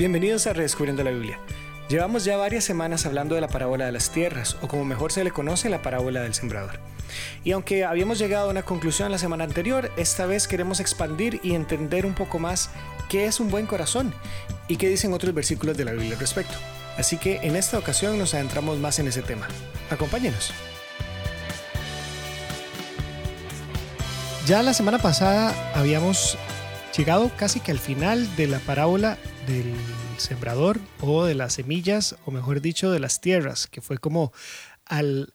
Bienvenidos a Redescubriendo la Biblia. Llevamos ya varias semanas hablando de la parábola de las tierras, o como mejor se le conoce, la parábola del sembrador. Y aunque habíamos llegado a una conclusión la semana anterior, esta vez queremos expandir y entender un poco más qué es un buen corazón y qué dicen otros versículos de la Biblia al respecto. Así que en esta ocasión nos adentramos más en ese tema. Acompáñenos. Ya la semana pasada habíamos llegado casi que al final de la parábola del sembrador o de las semillas, o mejor dicho, de las tierras, que fue como al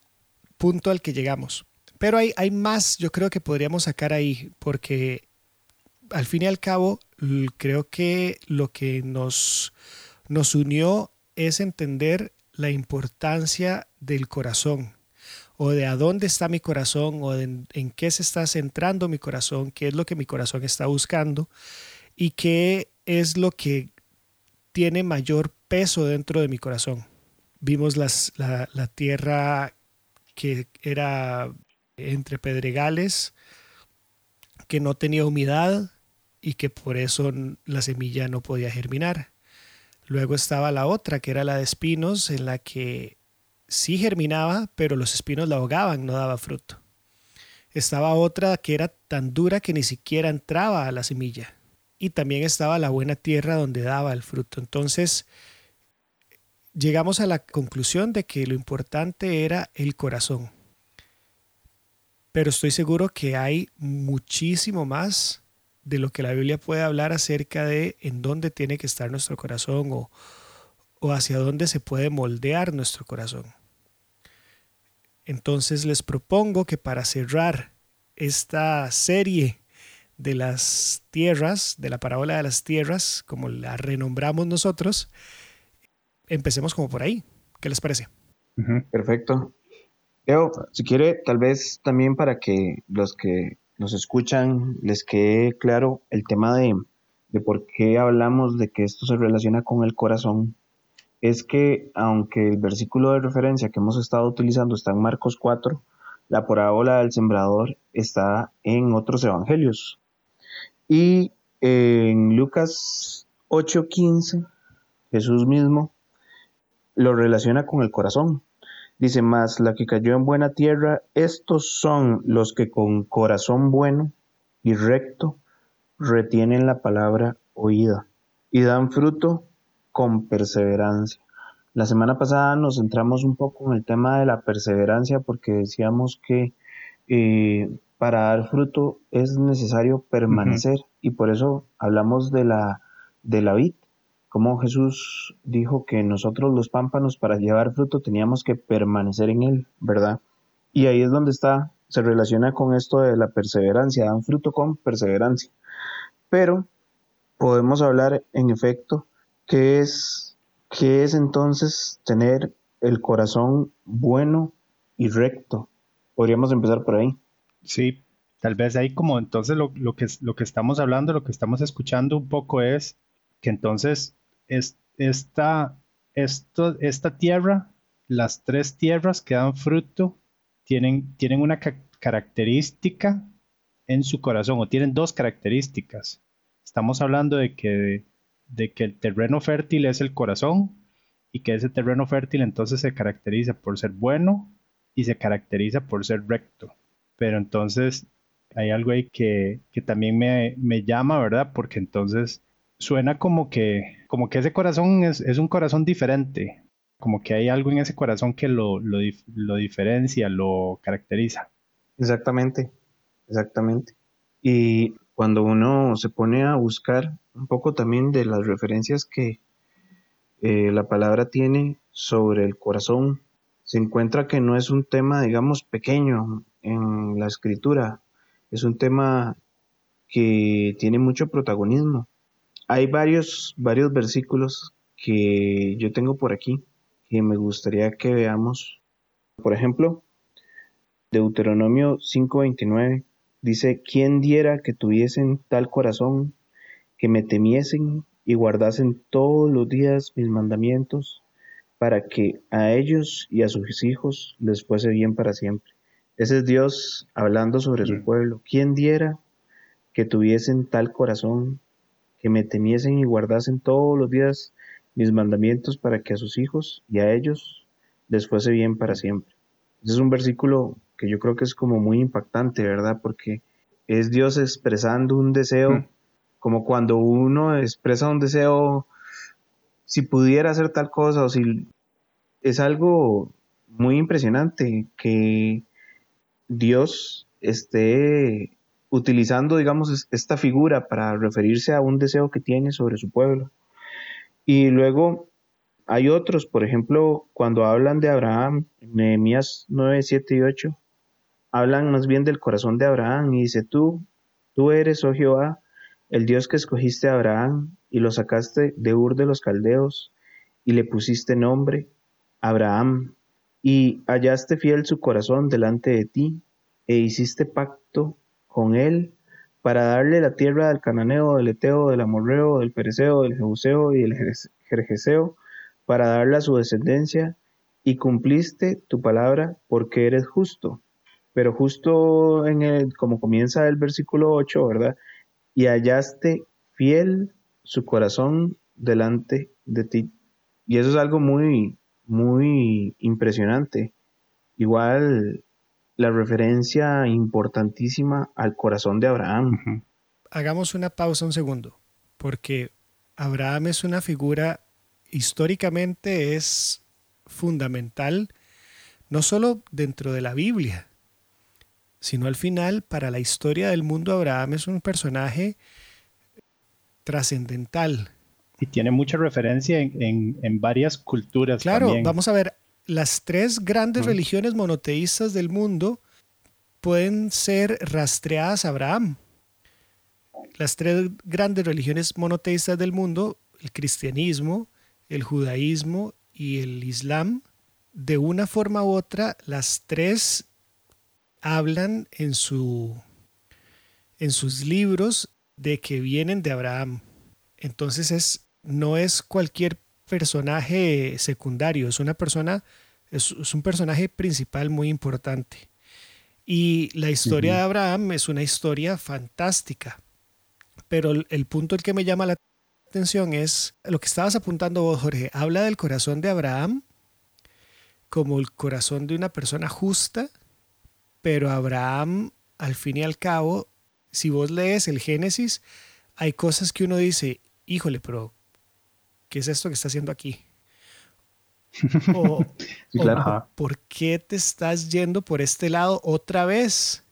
punto al que llegamos. Pero hay, hay más, yo creo que podríamos sacar ahí, porque al fin y al cabo, creo que lo que nos, nos unió es entender la importancia del corazón, o de a dónde está mi corazón, o en qué se está centrando mi corazón, qué es lo que mi corazón está buscando, y qué es lo que tiene mayor peso dentro de mi corazón. Vimos la, tierra que era entre pedregales, que no tenía humedad y que por eso la semilla no podía germinar. Luego estaba la otra, que era la de espinos, en la que sí germinaba, pero los espinos la ahogaban, no daba fruto. Estaba otra que era tan dura que ni siquiera entraba a la semilla y también estaba la buena tierra donde daba el fruto. Entonces, llegamos a la conclusión de que lo importante era el corazón. Pero estoy seguro que hay muchísimo más de lo que la Biblia puede hablar acerca de en dónde tiene que estar nuestro corazón o, o hacia dónde se puede moldear nuestro corazón. Entonces les propongo que para cerrar esta serie de las tierras, de la parábola de las tierras, como la renombramos nosotros, empecemos como por ahí. ¿Qué les parece? perfecto. Leo, si quiere, tal vez también para que los que nos escuchan les quede claro el tema de, de por qué hablamos de que esto se relaciona con el corazón, es que aunque el versículo de referencia que hemos estado utilizando está en Marcos 4, la parábola del sembrador está en otros evangelios. Y en Lucas 8:15, Jesús mismo lo relaciona con el corazón. Dice, más la que cayó en buena tierra, estos son los que con corazón bueno y recto retienen la palabra oída y dan fruto con perseverancia. La semana pasada nos centramos un poco en el tema de la perseverancia porque decíamos que eh, para dar fruto es necesario permanecer y por eso hablamos de la, de la vid, como Jesús dijo que nosotros los pámpanos para llevar fruto teníamos que permanecer en él, ¿verdad? Y ahí es donde está, se relaciona con esto de la perseverancia, dan fruto con perseverancia. Pero podemos hablar en efecto qué es, qué es entonces tener el corazón bueno y recto. Podríamos empezar por ahí. Sí, tal vez ahí como entonces lo, que, lo que estamos hablando, lo que estamos escuchando un poco es que entonces es, esta, esto, esta tierra, las tres tierras que dan fruto, tienen, tienen una característica en su corazón o tienen dos características. Estamos hablando de que, de que el terreno fértil es el corazón y que ese terreno fértil entonces se caracteriza por ser bueno y se caracteriza por ser recto. Pero entonces hay algo ahí que, también me, llama, ¿verdad? Porque entonces suena como que, como que ese corazón es, un corazón diferente, como que hay algo en ese corazón que lo, lo, diferencia, lo caracteriza. Exactamente, exactamente. Y cuando uno se pone a buscar un poco también de las referencias que eh, la palabra tiene sobre el corazón, se encuentra que no es un tema, digamos, pequeño en la escritura, es un tema que tiene mucho protagonismo. Hay varios, varios versículos que yo tengo por aquí que me gustaría que veamos. Por ejemplo, Deuteronomio 5:29 dice, ¿quién diera que tuviesen tal corazón, que me temiesen y guardasen todos los días mis mandamientos, para que a ellos y a sus hijos les fuese bien para siempre? Ese es Dios hablando sobre su pueblo. ¿Quién diera que tuviesen tal corazón, que me temiesen y guardasen todos los días mis mandamientos para que a sus hijos y a ellos les fuese bien para siempre. Ese es un versículo que yo creo que es como muy impactante, ¿verdad? Porque es Dios expresando un deseo, mm. Como cuando uno expresa un deseo, si pudiera hacer tal cosa o si es algo muy impresionante que Dios esté utilizando, digamos, esta figura para referirse a un deseo que tiene sobre su pueblo. Y luego hay otros, por ejemplo, cuando hablan de Abraham, Nehemías 9, 7 y 8, hablan más bien del corazón de Abraham y dice, tú, tú eres, oh Jehová, el Dios que escogiste a Abraham y lo sacaste de Ur de los Caldeos y le pusiste nombre, Abraham, y hallaste fiel su corazón delante de ti e hiciste pacto con él para darle la tierra del cananeo, del eteo, del amorreo, del pereceo, del jebuseo y del jerjeseo, para darla a su descendencia, y cumpliste tu palabra porque eres justo. Pero justo en el, como comienza el versículo 8, ¿verdad? Y hallaste fiel su corazón delante de ti. Y eso es algo muy, muy impresionante. Igual la referencia importantísima al corazón de Abraham. Hagamos una pausa un segundo, porque Abraham es una figura históricamente es fundamental, no solo dentro de la Biblia, sino al final para la historia del mundo Abraham es un personaje trascendental. Y tiene mucha referencia en, varias culturas. Claro, vamos a ver, las tres grandes religiones monoteístas del mundo pueden ser rastreadas a Abraham. Las tres grandes religiones monoteístas del mundo, el cristianismo, el judaísmo y el islam, de una forma u otra, las tres hablan en, su, en sus libros de que vienen de Abraham. Entonces es, no es cualquier personaje secundario, es una persona, es, un personaje principal muy importante. Y la historia de Abraham es una historia fantástica. Pero el, el punto el que me llama la atención es lo que estabas apuntando vos, Jorge. Habla del corazón de Abraham como el corazón de una persona justa, pero Abraham, al fin y al cabo, si vos lees el Génesis, hay cosas que uno dice, híjole, pero ¿qué es esto que está haciendo aquí? O, ¿por qué te estás yendo por este lado otra vez?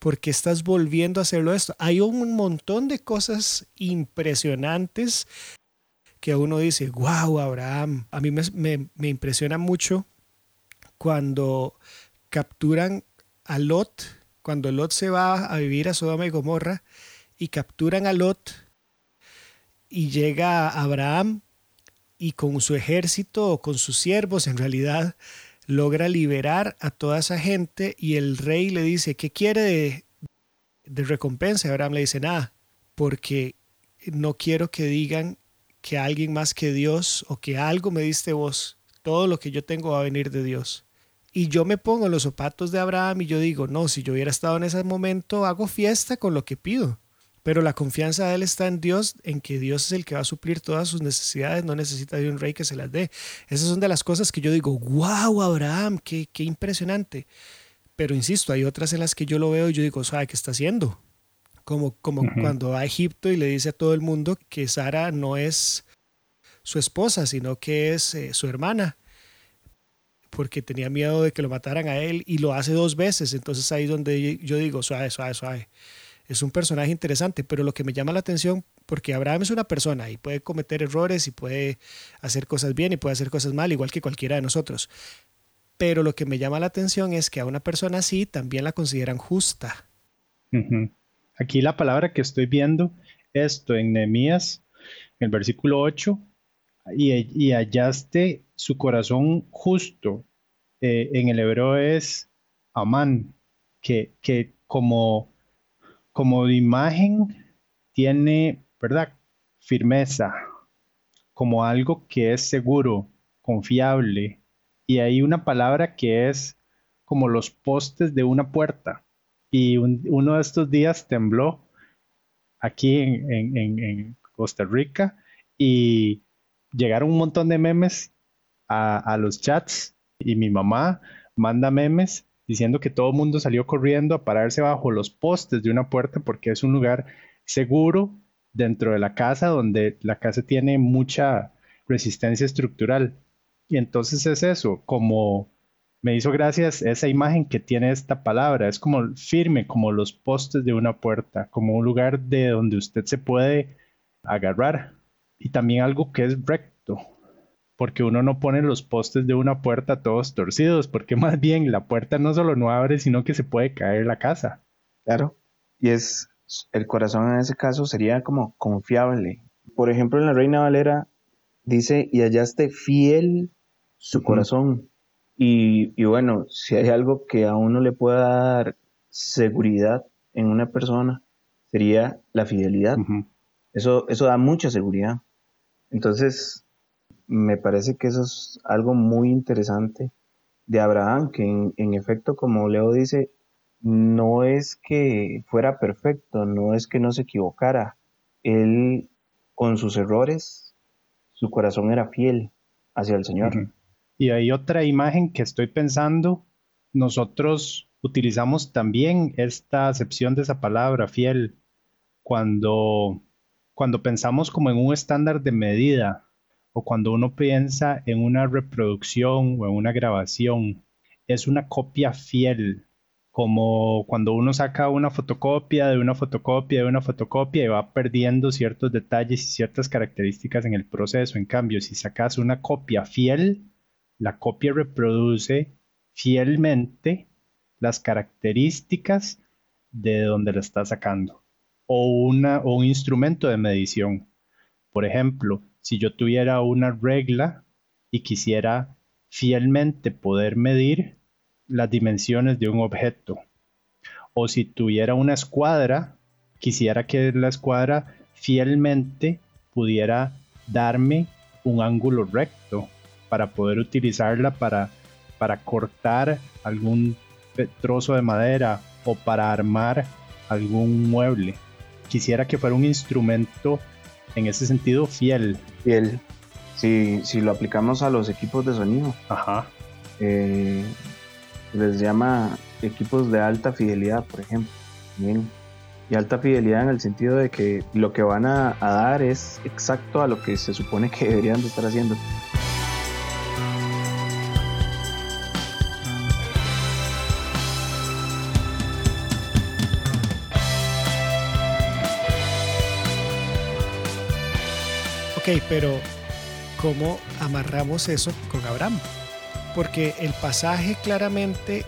¿Por qué estás volviendo a hacerlo esto? Hay un montón de cosas impresionantes que uno dice, wow, Abraham. A mí me, me impresiona mucho cuando capturan a Lot, cuando Lot se va a vivir a Sodoma y Gomorra y capturan a Lot y llega Abraham y con su ejército o con sus siervos en realidad logra liberar a toda esa gente y el rey le dice, ¿qué quiere de, de recompensa? Abraham le dice, nada, porque no quiero que digan que alguien más que Dios o que algo me diste vos. Todo lo que yo tengo va a venir de Dios. Y yo me pongo en los zapatos de Abraham y yo digo, no, si yo hubiera estado en ese momento, hago fiesta con lo que pido. Pero la confianza de él está en Dios, en que Dios es el que va a suplir todas sus necesidades, no necesita de un rey que se las dé. Esas son de las cosas que yo digo, wow, Abraham, qué, qué impresionante. Pero insisto, hay otras en las que yo lo veo y yo digo, ¿sabe qué está haciendo? Como, como cuando va a Egipto y le dice a todo el mundo que Sara no es su esposa, sino que es eh, su hermana, porque tenía miedo de que lo mataran a él y lo hace dos veces. Entonces ahí es donde yo digo, suave, suave, suave es un personaje interesante, pero lo que me llama la atención, porque Abraham es una persona y puede cometer errores y puede hacer cosas bien y puede hacer cosas mal, igual que cualquiera de nosotros. Pero lo que me llama la atención es que a una persona así también la consideran justa. Aquí la palabra que estoy viendo, esto en Nehemías, en el versículo 8, y, hallaste su corazón justo. Eh, en el hebreo es Amán, que, que como como imagen tiene, ¿verdad? Firmeza, como algo que es seguro, confiable. Y hay una palabra que es como los postes de una puerta. Y uno de estos días tembló aquí en, Costa Rica y llegaron un montón de memes a, los chats y mi mamá manda memes diciendo que todo el mundo salió corriendo a pararse bajo los postes de una puerta porque es un lugar seguro dentro de la casa donde la casa tiene mucha resistencia estructural. Y entonces es eso, como me hizo gracias esa imagen que tiene esta palabra, es como firme, como los postes de una puerta, como un lugar de donde usted se puede agarrar. Y también algo que es recto, porque uno no pone los postes de una puerta todos torcidos, porque más bien la puerta no solo no abre, sino que se puede caer la casa. Claro, y es el corazón en ese caso sería como confiable. Por ejemplo, en la Reina Valera dice, y hallaste fiel su corazón. Y, bueno, si hay algo que a uno le pueda dar seguridad en una persona, sería la fidelidad. Eso, eso da mucha seguridad. Entonces, me parece que eso es algo muy interesante de Abraham, que en, efecto, como Leo dice, no es que fuera perfecto, no es que no se equivocara. Él, con sus errores, su corazón era fiel hacia el Señor. Y hay otra imagen que estoy pensando, nosotros utilizamos también esta acepción de esa palabra, fiel, cuando, cuando pensamos como en un estándar de medida o cuando uno piensa en una reproducción o en una grabación, es una copia fiel, como cuando uno saca una fotocopia de una fotocopia de una fotocopia y va perdiendo ciertos detalles y ciertas características en el proceso. En cambio, si sacas una copia fiel, la copia reproduce fielmente las características de donde la está sacando o, una, o un instrumento de medición. Por ejemplo, si yo tuviera una regla y quisiera fielmente poder medir las dimensiones de un objeto, o si tuviera una escuadra, quisiera que la escuadra fielmente pudiera darme un ángulo recto para poder utilizarla para, para cortar algún trozo de madera o para armar algún mueble. Quisiera que fuera un instrumento en ese sentido fiel. Fiel. Si, si lo aplicamos a los equipos de sonido. Ajá. Eh, les llama equipos de alta fidelidad, por ejemplo. Bien. Y alta fidelidad en el sentido de que lo que van a, a dar es exacto a lo que se supone que deberían de estar haciendo. Ok, pero ¿cómo amarramos eso con Abraham? Porque el pasaje claramente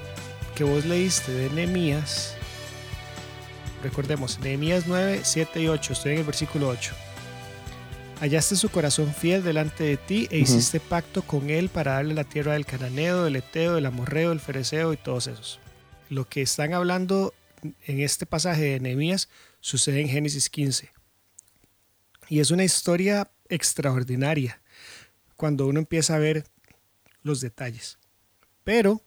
que vos leíste de Nehemías, recordemos, Nehemías 9, 7 y 8, estoy en el versículo 8. Hallaste su corazón fiel delante de ti e hiciste pacto con él para darle la tierra del cananeo, del eteo, del amorreo, del fereceo y todos esos. Lo que están hablando en este pasaje de Nehemías sucede en Génesis 15. Y es una historia extraordinaria cuando uno empieza a ver los detalles. Pero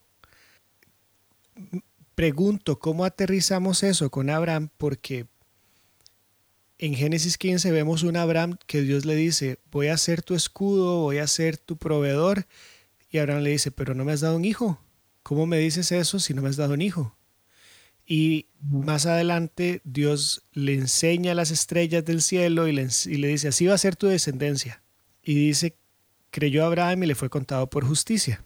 pregunto cómo aterrizamos eso con Abraham porque en Génesis 15 vemos un Abraham que Dios le dice, voy a ser tu escudo, voy a ser tu proveedor. Y Abraham le dice, pero no me has dado un hijo. ¿Cómo me dices eso si no me has dado un hijo? Y más adelante Dios le enseña las estrellas del cielo y le, dice, así va a ser tu descendencia. Y dice, creyó Abraham y le fue contado por justicia.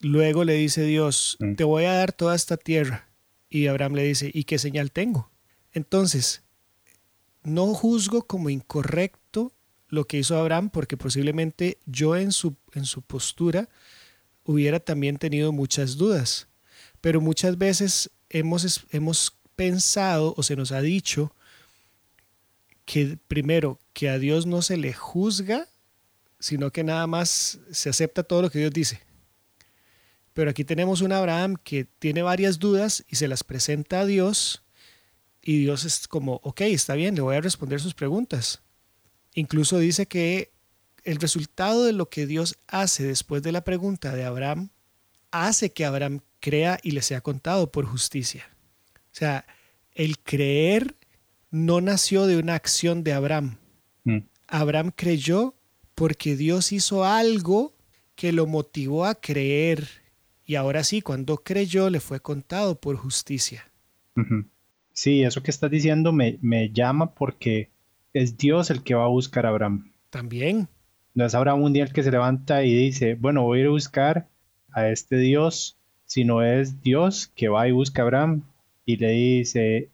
Luego le dice Dios, mm. te voy a dar toda esta tierra. Y Abraham le dice, ¿y qué señal tengo? Entonces, no juzgo como incorrecto lo que hizo Abraham, porque posiblemente yo en su, en su postura hubiera también tenido muchas dudas. Pero muchas veces hemos, hemos pensado o se nos ha dicho que primero, que a Dios no se le juzga, sino que nada más se acepta todo lo que Dios dice. Pero aquí tenemos un Abraham que tiene varias dudas y se las presenta a Dios y Dios es como, ok, está bien, le voy a responder sus preguntas. Incluso dice que el resultado de lo que Dios hace después de la pregunta de Abraham hace que Abraham crea y le sea contado por justicia. O sea, el creer no nació de una acción de Abraham. Mm. Abraham creyó porque Dios hizo algo que lo motivó a creer y ahora sí, cuando creyó le fue contado por justicia. Sí, eso que estás diciendo me, me llama porque es Dios el que va a buscar a Abraham. También. No es Abraham un día el que se levanta y dice, bueno, voy a ir a buscar a este Dios, sino es Dios que va y busca a Abraham y le dice,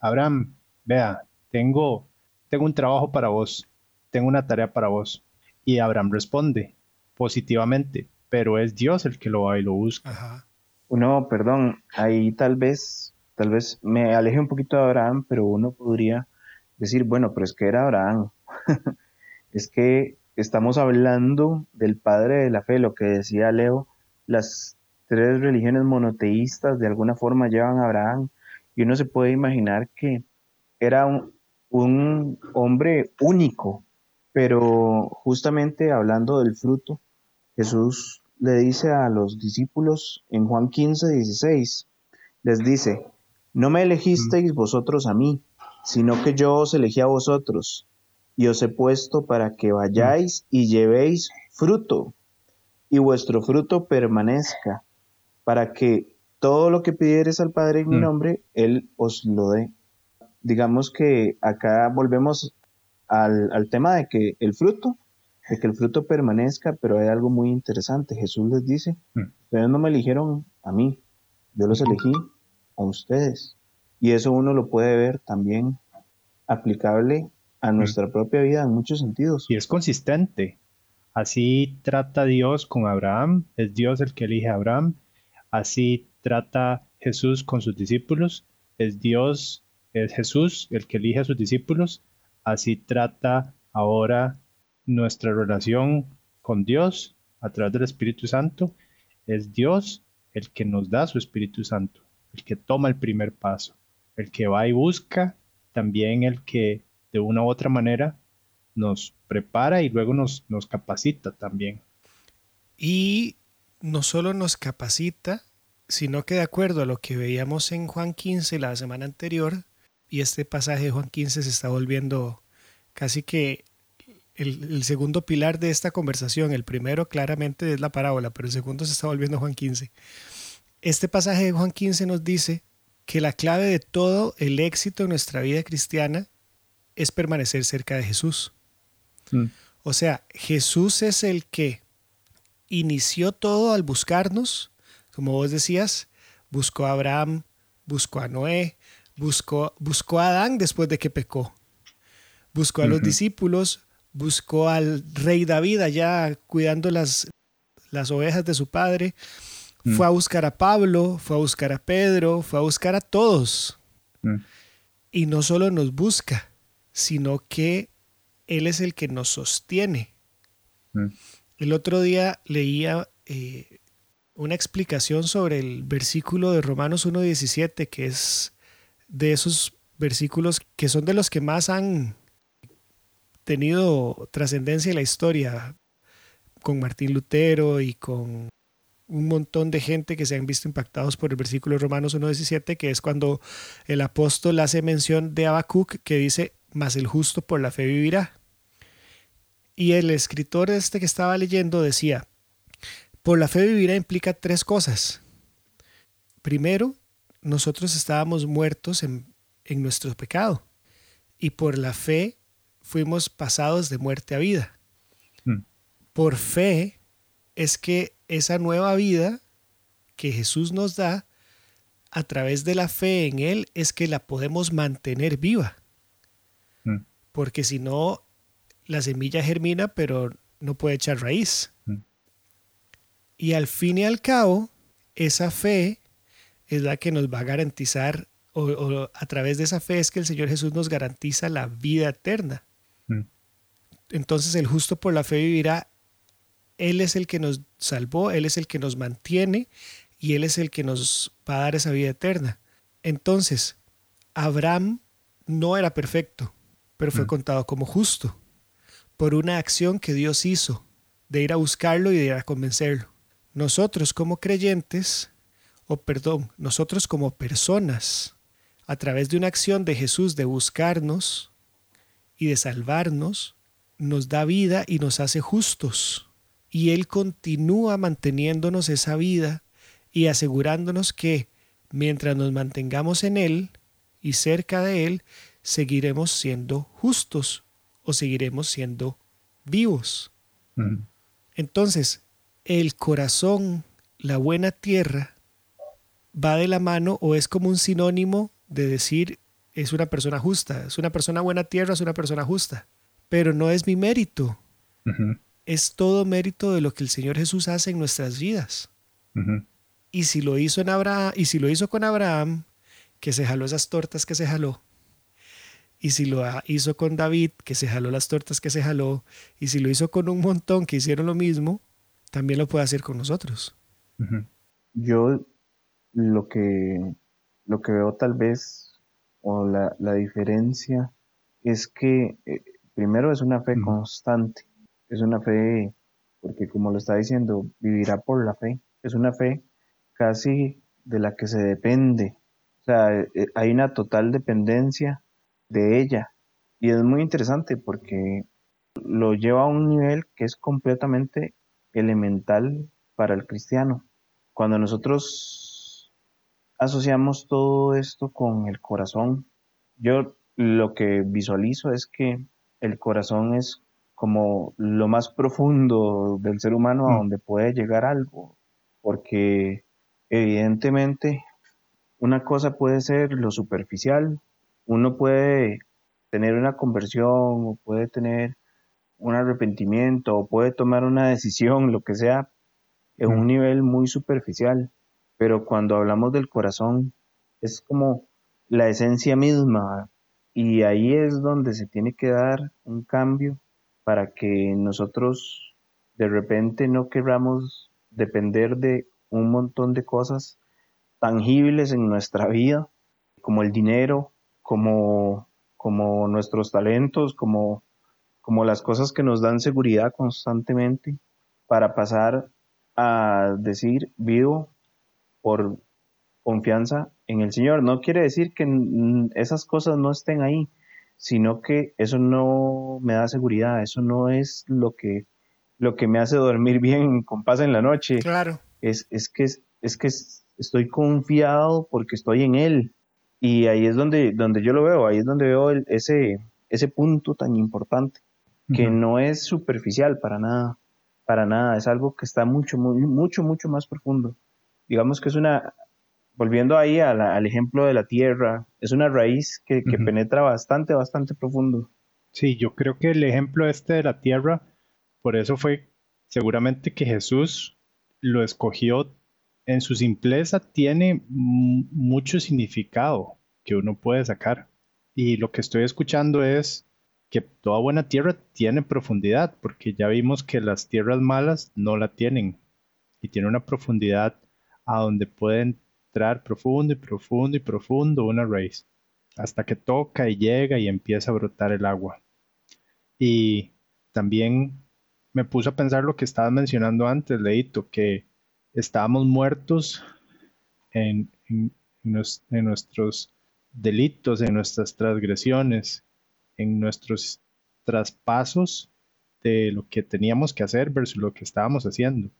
Abraham, vea, tengo, tengo un trabajo para vos, tengo una tarea para vos. Y Abraham responde positivamente, pero es Dios el que lo va y lo busca. Ajá. Uno, perdón, ahí tal vez, tal vez me aleje un poquito de Abraham, pero uno podría decir, bueno, pero es que era Abraham. es que estamos hablando del padre de la fe, lo que decía Leo, las tres religiones monoteístas de alguna forma llevan a Abraham y uno se puede imaginar que era un, un hombre único, pero justamente hablando del fruto, Jesús le dice a los discípulos en Juan 15, 16, les dice, no me elegisteis vosotros a mí, sino que yo os elegí a vosotros y os he puesto para que vayáis y llevéis fruto y vuestro fruto permanezca, para que todo lo que pidieres al Padre en mi mm. nombre, Él os lo dé. Digamos que acá volvemos al, tema de que el fruto, de que el fruto permanezca, pero hay algo muy interesante. Jesús les dice, mm. ustedes no me eligieron a mí, yo los elegí a ustedes. Y eso uno lo puede ver también aplicable a nuestra propia vida en muchos sentidos. Y es consistente. Así trata Dios con Abraham, es Dios el que elige a Abraham. Así trata Jesús con sus discípulos, es Dios, es Jesús el que elige a sus discípulos. Así trata ahora nuestra relación con Dios a través del Espíritu Santo. Es Dios el que nos da su Espíritu Santo, el que toma el primer paso el que va y busca, también el que de una u otra manera nos prepara y luego nos, nos capacita también. Y no solo nos capacita, sino que de acuerdo a lo que veíamos en Juan 15 la semana anterior, y este pasaje de Juan 15 se está volviendo casi que el, el, segundo pilar de esta conversación. El primero claramente es la parábola, pero el segundo se está volviendo Juan 15. Este pasaje de Juan 15 nos dice que la clave de todo el éxito en nuestra vida cristiana es permanecer cerca de Jesús. Mm. O sea, Jesús es el que inició todo al buscarnos, como vos decías, buscó a Abraham, buscó a Noé, buscó, buscó a Adán después de que pecó, buscó a los discípulos, buscó al rey David allá cuidando las, las ovejas de su padre, Mm. Fue a buscar a Pablo, fue a buscar a Pedro, fue a buscar a todos. Mm. Y no solo nos busca, sino que Él es el que nos sostiene. Mm. El otro día leía eh, una explicación sobre el versículo de Romanos 1.17, que es de esos versículos que son de los que más han tenido trascendencia en la historia, con Martín Lutero y con un montón de gente que se han visto impactados por el versículo de Romanos 1.17, que es cuando el apóstol hace mención de Habacuc, que dice, mas el justo por la fe vivirá. Y el escritor este que estaba leyendo decía, por la fe vivirá implica tres cosas. Primero, nosotros estábamos muertos en, en nuestro pecado y por la fe fuimos pasados de muerte a vida. Hmm. Por fe es que esa nueva vida que Jesús nos da a través de la fe en Él es que la podemos mantener viva. Mm. Porque si no, la semilla germina, pero no puede echar raíz. Mm. Y al fin y al cabo, esa fe es la que nos va a garantizar, o, a través de esa fe es que el Señor Jesús nos garantiza la vida eterna. Mm. Entonces el justo por la fe vivirá él es el que nos salvó, Él es el que nos mantiene y Él es el que nos va a dar esa vida eterna. Entonces, Abraham no era perfecto, pero fue mm. contado como justo por una acción que Dios hizo de ir a buscarlo y de ir a convencerlo. Nosotros como creyentes, o perdón, nosotros como personas, a través de una acción de Jesús de buscarnos y de salvarnos, nos da vida y nos hace justos. Y Él continúa manteniéndonos esa vida y asegurándonos que mientras nos mantengamos en Él y cerca de Él, seguiremos siendo justos o seguiremos siendo vivos. Entonces, el corazón, la buena tierra, va de la mano o es como un sinónimo de decir es una persona justa, es una persona buena tierra, es una persona justa, pero no es mi mérito. Es todo mérito de lo que el Señor Jesús hace en nuestras vidas. Y si lo hizo en Abraham, y si lo hizo con Abraham, que se jaló esas tortas que se jaló, y si lo hizo con David, que se jaló las tortas que se jaló, y si lo hizo con un montón que hicieron lo mismo, también lo puede hacer con nosotros. Yo lo que, lo que veo tal vez, o la, diferencia, es que eh, primero es una fe constante, es una fe, porque como lo está diciendo, vivirá por la fe, es una fe casi de la que se depende. O sea, eh, hay una total dependencia de ella. Y es muy interesante porque lo lleva a un nivel que es completamente elemental para el cristiano. Cuando nosotros asociamos todo esto con el corazón, yo lo que visualizo es que el corazón es como lo más profundo del ser humano a mm. donde puede llegar algo, porque Evidentemente, una cosa puede ser lo superficial, uno puede tener una conversión o puede tener un arrepentimiento o puede tomar una decisión, lo que sea, en un nivel muy superficial, pero cuando hablamos del corazón es como la esencia misma y ahí es donde se tiene que dar un cambio para que nosotros de repente no queramos depender de un montón de cosas tangibles en nuestra vida, como el dinero, como, como nuestros talentos, como, como las cosas que nos dan seguridad constantemente, para pasar a decir vivo por confianza en el Señor. No quiere decir que esas cosas no estén ahí, sino que eso no me da seguridad, eso no es lo que, lo que me hace dormir bien con paz en la noche. Claro es, es que, es que estoy confiado porque estoy en Él. Y ahí es donde, donde yo lo veo, ahí es donde veo ese, ese punto tan importante, que no es superficial para nada, para nada, es algo que está mucho, mucho, mucho más profundo. Digamos que es una, volviendo ahí al ejemplo de la tierra, es una raíz que, que penetra bastante, bastante profundo. Sí, yo creo que el ejemplo este de la tierra, por eso fue seguramente que Jesús lo escogió en su simpleza, tiene mucho significado que uno puede sacar. Y lo que estoy escuchando es que toda buena tierra tiene profundidad, porque ya vimos que las tierras malas no la tienen. Y tiene una profundidad a donde puede entrar profundo y profundo y profundo una raíz, hasta que toca y llega y empieza a brotar el agua. Y también me puse a pensar lo que estabas mencionando antes, Leito, que estábamos muertos en, nuestros delitos, en nuestras transgresiones, en nuestros traspasos de lo que teníamos que hacer versus lo que estábamos haciendo.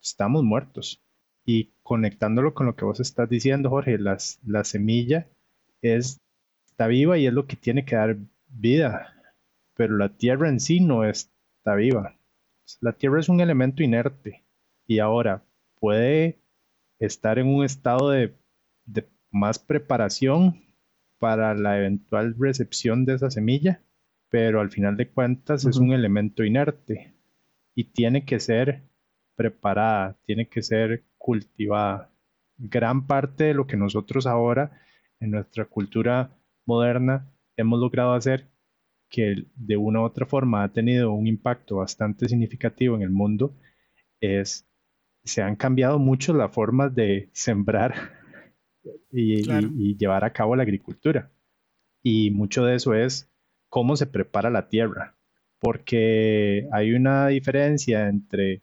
Estamos muertos. Y conectándolo con lo que vos estás diciendo, Jorge, las, la semilla es, está viva y es lo que tiene que dar vida, pero la tierra en sí no está viva. La tierra es un elemento inerte y ahora puede estar en un estado de, más preparación para la eventual recepción de esa semilla, pero al final de cuentas es un elemento inerte y tiene que ser preparada, tiene que ser cultivada. Gran parte de lo que nosotros ahora en nuestra cultura moderna hemos logrado hacer que de una u otra forma ha tenido un impacto bastante significativo en el mundo es se han cambiado mucho las formas de sembrar y, llevar a cabo la agricultura. Y mucho de eso es cómo se prepara la tierra, porque hay una diferencia entre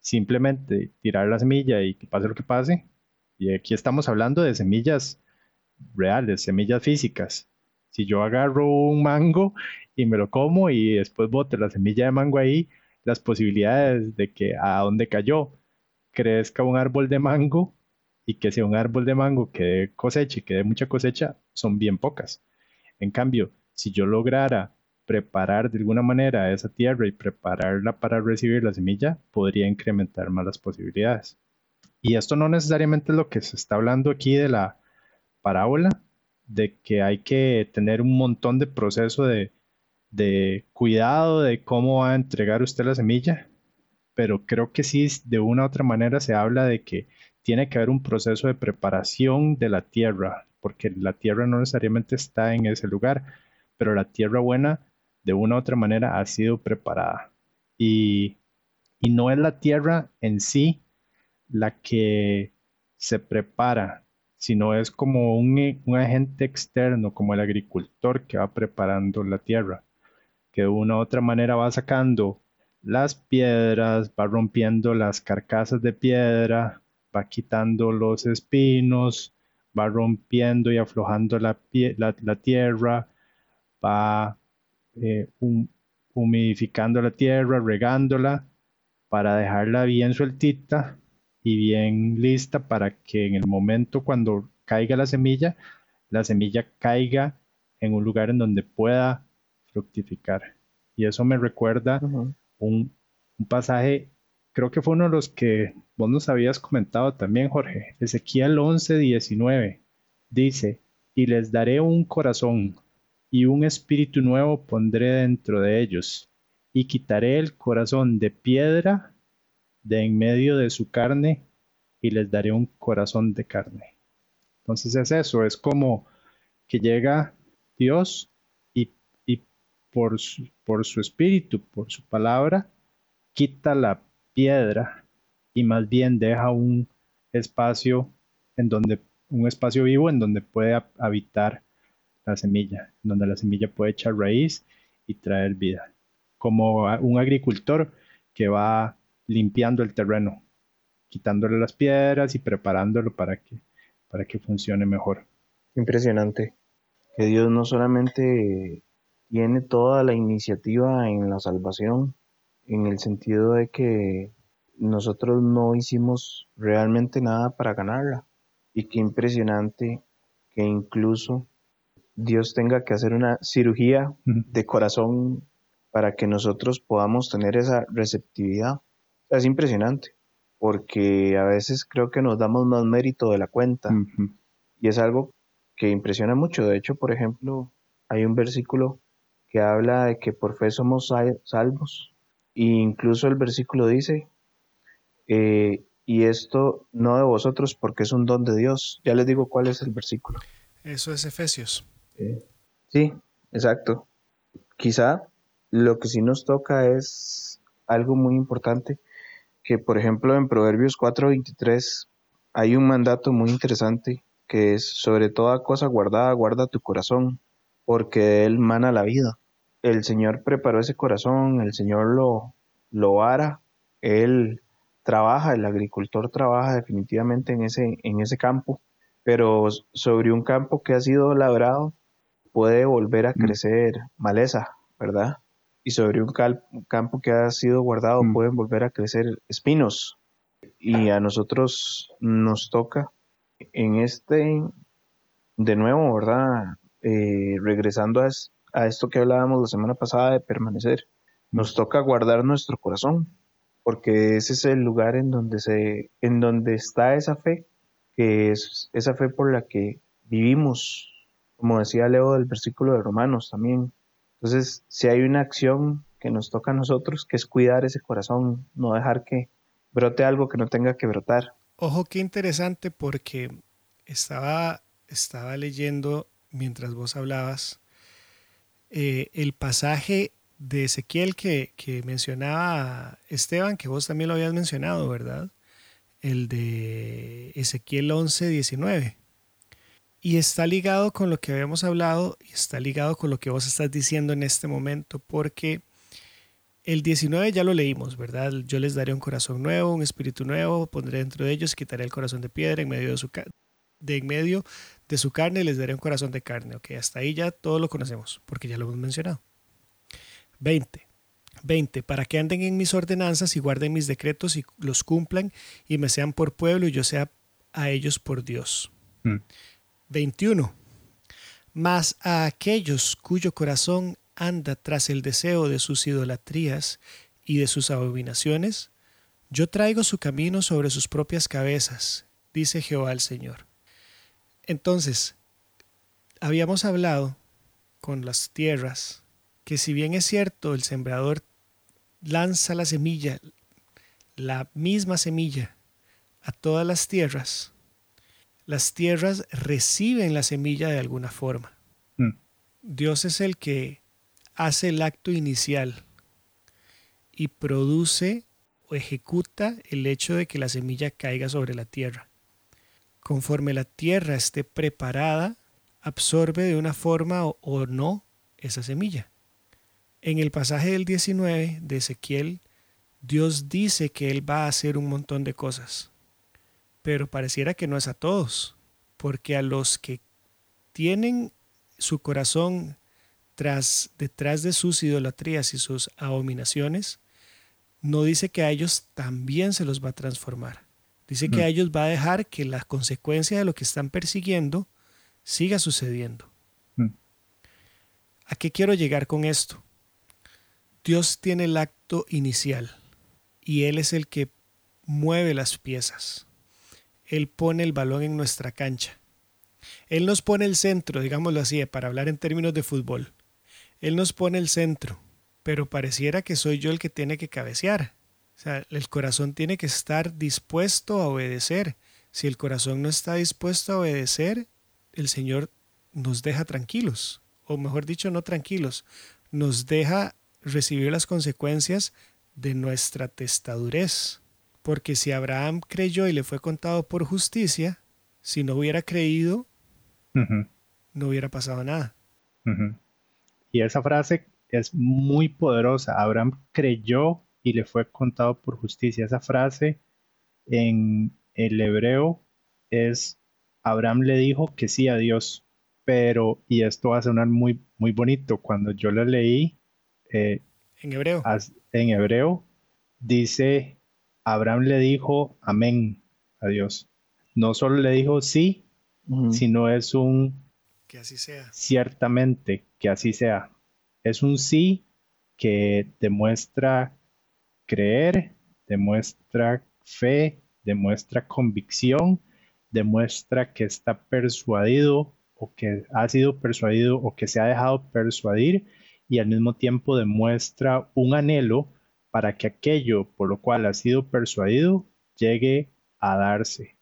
simplemente tirar la semilla y que pase lo que pase. Y aquí estamos hablando de semillas reales, semillas físicas, Si yo agarro un mango y me lo como y después bote la semilla de mango ahí, las posibilidades de que a donde cayó crezca un árbol de mango y que sea un árbol de mango que dé cosecha y que dé mucha cosecha son bien pocas. En cambio, si yo lograra preparar de alguna manera esa tierra y prepararla para recibir la semilla, podría incrementar más las posibilidades. Y esto no necesariamente es lo que se está hablando aquí de la parábola, de que hay que tener un montón de proceso de, cuidado de cómo va a entregar usted la semilla, pero creo que sí, de una u otra manera se habla de que tiene que haber un proceso de preparación de la tierra, porque la tierra no necesariamente está en ese lugar, pero la tierra buena de una u otra manera ha sido preparada. Y, no es la tierra en sí la que se prepara, sino es como un, un, agente externo, como el agricultor que va preparando la tierra, que de una u otra manera va sacando las piedras, va rompiendo las carcasas de piedra, va quitando los espinos, va rompiendo y aflojando la, la tierra, va eh, humidificando la tierra, regándola para dejarla bien sueltita y bien lista para que en el momento cuando caiga la semilla, la semilla caiga en un lugar en donde pueda fructificar. Y eso me recuerda un, pasaje, creo que fue uno de los que vos nos habías comentado también, Jorge. Ezequiel 11, 19. Dice, y les daré un corazón y un espíritu nuevo pondré dentro de ellos, y quitaré el corazón de piedra de en medio de su carne, y les daré un corazón de carne. Entonces es eso, es como que llega Dios por, su, por su espíritu, por su palabra, quita la piedra y más bien deja un espacio en donde un espacio vivo en donde puede habitar la semilla, donde la semilla puede echar raíz y traer vida. Como un agricultor que va limpiando el terreno, quitándole las piedras y preparándolo para que, para que funcione mejor. Impresionante. Que Dios no solamente tiene toda la iniciativa en la salvación, en el sentido de que nosotros no hicimos realmente nada para ganarla. Y qué impresionante que incluso Dios tenga que hacer una cirugía de corazón para que nosotros podamos tener esa receptividad. Es impresionante, porque a veces creo que nos damos más mérito de la cuenta y es algo que impresiona mucho. De hecho, por ejemplo, hay un versículo que habla de que por fe somos salvos e incluso el versículo dice, eh, y esto no de vosotros porque es un don de Dios. Ya les digo cuál es el versículo. Eso es Efesios. Sí, exacto. Quizá lo que sí nos toca es algo muy importante, que por ejemplo en Proverbios 4:23 hay un mandato muy interesante que es sobre toda cosa guardada, guarda tu corazón, porque de él mana la vida. El Señor preparó ese corazón, el Señor lo, lo ara, Él trabaja, el agricultor trabaja definitivamente en ese, en ese campo, pero sobre un campo que ha sido labrado puede volver a mm. crecer maleza, ¿verdad? Y sobre un, campo que ha sido guardado mm. pueden volver a crecer espinos. Y a nosotros nos toca en este, de nuevo, ¿verdad? Eh, regresando a, a esto que hablábamos la semana pasada de permanecer, nos toca guardar nuestro corazón, porque ese es el lugar en donde, se, en donde está esa fe, que es esa fe por la que vivimos como decía Leo del versículo de Romanos también. Entonces, si hay una acción que nos toca a nosotros, que es cuidar ese corazón, no dejar que brote algo que no tenga que brotar. Ojo, qué interesante porque estaba, estaba leyendo mientras vos hablabas eh, el pasaje de Ezequiel que, que mencionaba Esteban, que vos también lo habías mencionado, ¿verdad? El de Ezequiel 11, 19 y está ligado con lo que habíamos hablado y está ligado con lo que vos estás diciendo en este momento, porque el 19 ya lo leímos, ¿verdad? Yo les daré un corazón nuevo, un espíritu nuevo, pondré dentro de ellos, quitaré el corazón de piedra en medio de, su de, en medio De su carne les daré un corazón de carne. Ok, hasta ahí ya todo lo conocemos, porque ya lo hemos mencionado. 20. 20. Para que anden en mis ordenanzas y guarden mis decretos y los cumplan y me sean por pueblo y yo sea a ellos por Dios. 21. Mm. Mas a aquellos cuyo corazón anda tras el deseo de sus idolatrías y de sus abominaciones, yo traigo su camino sobre sus propias cabezas, dice Jehová el Señor. Entonces, habíamos hablado con las tierras que si bien es cierto el sembrador lanza la semilla, la misma semilla, a todas las tierras, las tierras reciben la semilla de alguna forma. Mm. Dios es el que hace el acto inicial y produce o ejecuta el hecho de que la semilla caiga sobre la tierra. Conforme la tierra esté preparada, absorbe de una forma o, no esa semilla. En el pasaje del 19 de Ezequiel, Dios dice que Él va a hacer un montón de cosas, pero pareciera que no es a todos, porque a los que tienen su corazón detrás de sus idolatrías y sus abominaciones, no dice que a ellos también se los va a transformar. Dice que a ellos va a dejar que la consecuencia de lo que están persiguiendo siga sucediendo. ¿A qué quiero llegar con esto? Dios tiene el acto inicial y Él es el que mueve las piezas. Él pone el balón en nuestra cancha. Él nos pone el centro, digámoslo así, para hablar en términos de fútbol. Él nos pone el centro pero pareciera que soy yo el que tiene que cabecear. O sea, el corazón tiene que estar dispuesto a obedecer. Si el corazón no está dispuesto a obedecer, el Señor nos deja tranquilos, o mejor dicho, no tranquilos, nos deja recibir las consecuencias de nuestra testadurez. Porque si Abraham creyó y le fue contado por justicia, si no hubiera creído, no hubiera pasado nada. Y esa frase es muy poderosa. Abraham creyó y le fue contado por justicia. Esa frase en el hebreo es, Abraham le dijo que sí a Dios, pero, y esto va a sonar muy, muy bonito, cuando yo lo leí, eh, en hebreo. en hebreo, dice, Abraham le dijo amén a Dios. No solo le dijo sí, sino es un... Que así sea. Ciertamente, que así sea. Es un sí que demuestra creer, demuestra fe, demuestra convicción, demuestra que está persuadido o que ha sido persuadido o que se ha dejado persuadir y al mismo tiempo demuestra un anhelo para que aquello por lo cual ha sido persuadido llegue a darse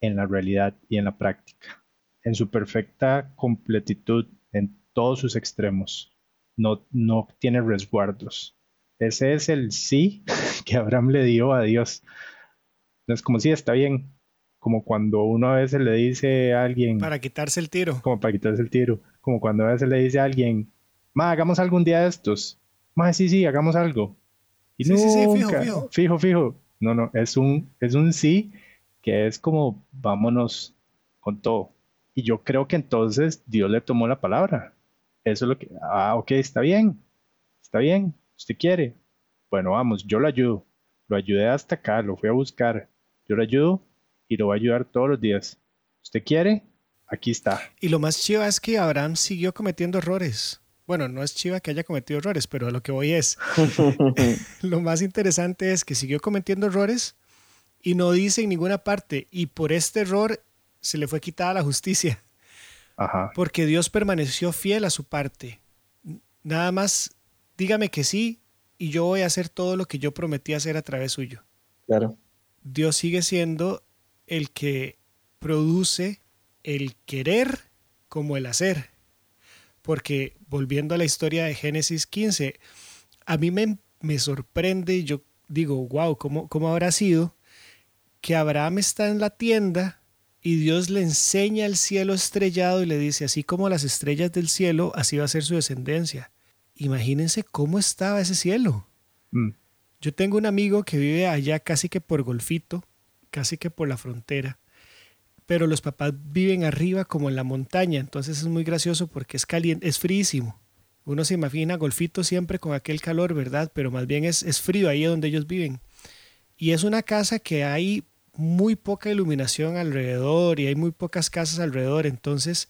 en la realidad y en la práctica, en su perfecta completitud, en todos sus extremos no, no tiene resguardos. Ese es el sí que Abraham le dio a Dios. Es como si está bien, como cuando uno a veces le dice a alguien... Para quitarse el tiro. Como para quitarse el tiro. Como cuando a veces le dice a alguien, ma, hagamos algún día de estos. Ma, sí, sí, hagamos algo. Y sí, sí, sí, fijo, fijo. Fijo, fijo. No, no, es un, es un sí que es como, vámonos con todo. Y yo creo que entonces Dios le tomó la palabra. Eso es lo que, ah, ok, está bien, está bien, usted quiere. Bueno, vamos, yo lo ayudo. Lo ayudé hasta acá, lo fui a buscar. Yo lo ayudo y lo voy a ayudar todos los días. ¿Usted quiere? Aquí está. Y lo más chiva es que Abraham siguió cometiendo errores. Bueno, no es chiva que haya cometido errores, pero lo que voy es, lo más interesante es que siguió cometiendo errores y no dice en ninguna parte, y por este error se le fue quitada la justicia. Porque Dios permaneció fiel a su parte. Nada más dígame que sí y yo voy a hacer todo lo que yo prometí hacer a través suyo. Claro. Dios sigue siendo el que produce el querer como el hacer. Porque volviendo a la historia de Génesis 15, a mí me, me sorprende, yo digo, wow, ¿cómo, ¿cómo habrá sido que Abraham está en la tienda y Dios le enseña el cielo estrellado y le dice, así como las estrellas del cielo, así va a ser su descendencia. Imagínense cómo estaba ese cielo. Mm. Yo tengo un amigo que vive allá casi que por Golfito, casi que por la frontera. pero los papás viven arriba como en la montaña, entonces es muy gracioso porque es caliente, es fríísimo. Uno se imagina golfito siempre con aquel calor, ¿verdad? Pero más bien es, es frío ahí donde ellos viven. Y es una casa que hay muy poca iluminación alrededor y hay muy pocas casas alrededor. Entonces,